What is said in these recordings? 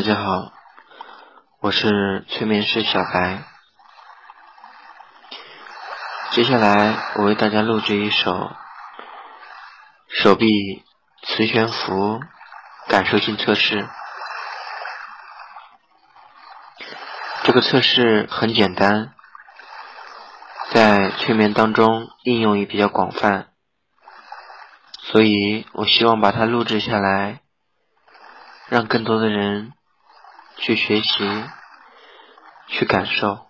大家好，我是催眠师小白。接下来我为大家录制一首手臂磁悬浮感受性测试。这个测试很简单，在催眠当中应用也比较广泛，所以我希望把它录制下来，让更多的人。去学习，去感受。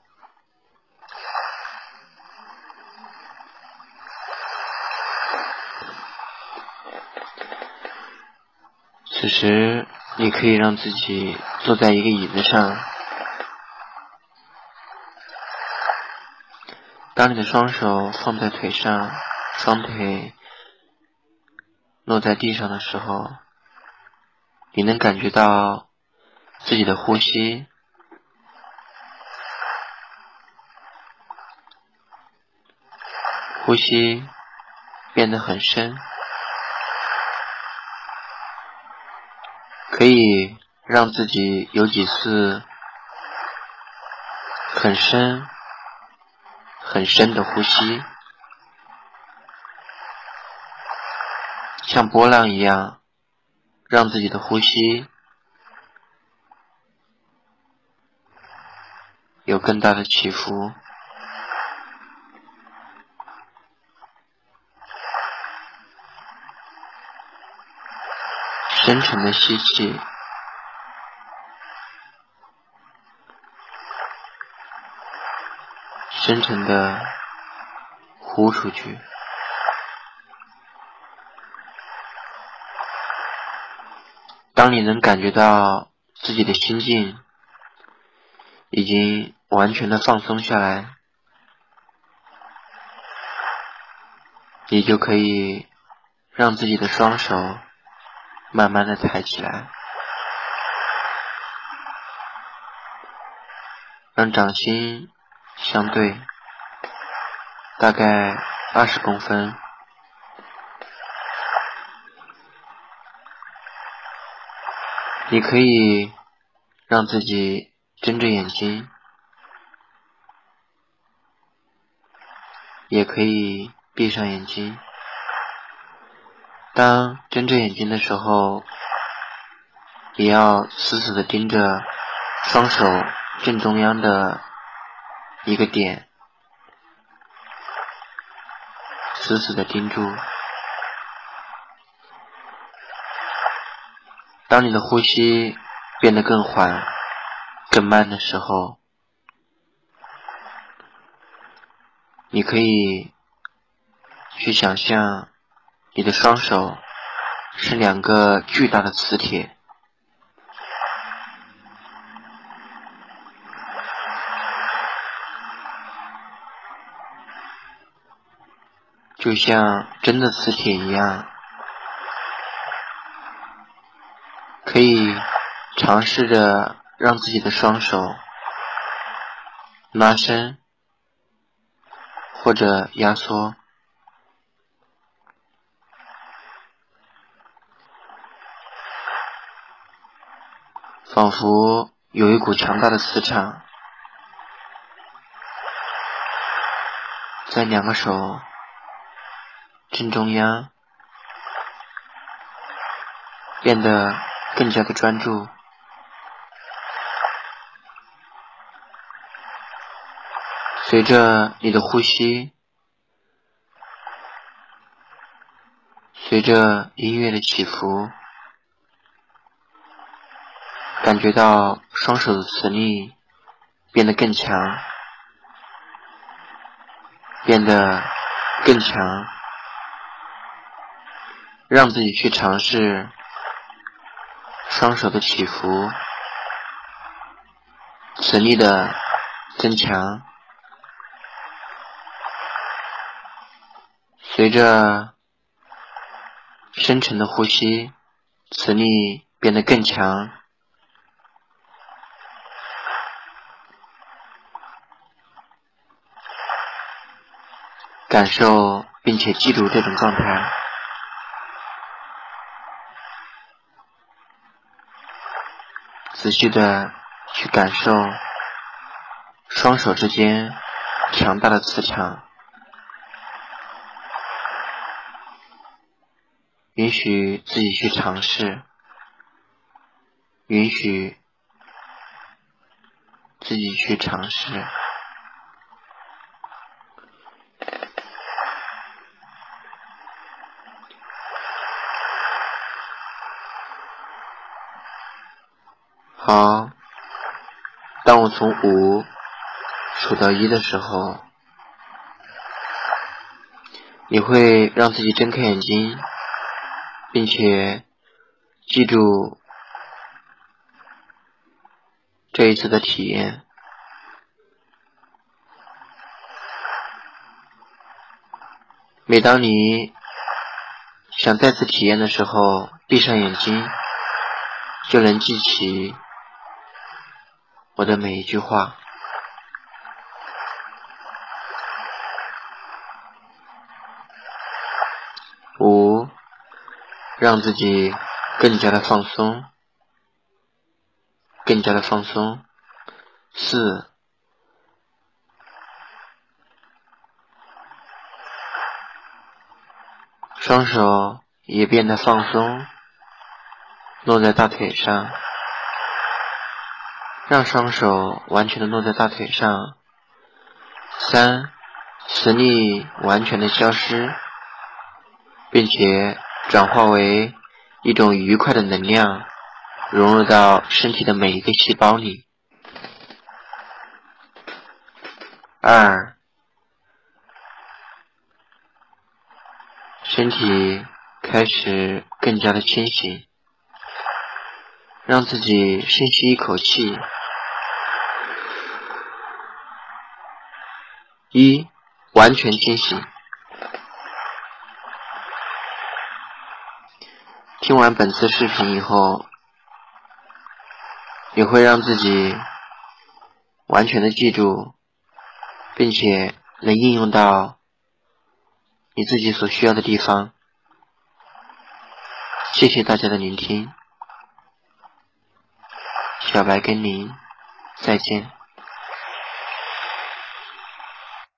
此时，你可以让自己坐在一个椅子上。当你的双手放在腿上，双腿落在地上的时候，你能感觉到。自己的呼吸，呼吸变得很深，可以让自己有几次很深、很深的呼吸，像波浪一样，让自己的呼吸。有更大的起伏，深沉的吸气，深沉的呼出去。当你能感觉到自己的心境已经。完全的放松下来，你就可以让自己的双手慢慢的抬起来，让掌心相对，大概二十公分。你可以让自己睁着眼睛。也可以闭上眼睛。当睁着眼睛的时候，也要死死的盯着双手正中央的一个点，死死的盯住。当你的呼吸变得更缓、更慢的时候，你可以去想象，你的双手是两个巨大的磁铁，就像真的磁铁一样，可以尝试着让自己的双手拉伸。或者压缩，仿佛有一股强大的磁场，在两个手正中央变得更加的专注。随着你的呼吸，随着音乐的起伏，感觉到双手的磁力变得更强，变得更强，让自己去尝试双手的起伏，磁力的增强。随着深沉的呼吸，磁力变得更强，感受并且记住这种状态。仔细的去感受双手之间强大的磁场，允许自己去尝试，允许自己去尝试。好，当我从五数到一的时候，你会让自己睁开眼睛，并且记住这一次的体验。每当你想再次体验的时候，闭上眼睛，就能记起。我的每一句话，五，让自己更加的放松，更加的放松。四，双手也变得放松，落在大腿上。让双手完全的落在大腿上。三，磁力完全的消失，并且转化为一种愉快的能量，融入到身体的每一个细胞里。二，身体开始更加的清醒，让自己深吸一口气。一，完全清醒。听完本次视频以后，你会让自己完全的记住，并且能应用到你自己所需要的地方。谢谢大家的聆听，小白跟您再见。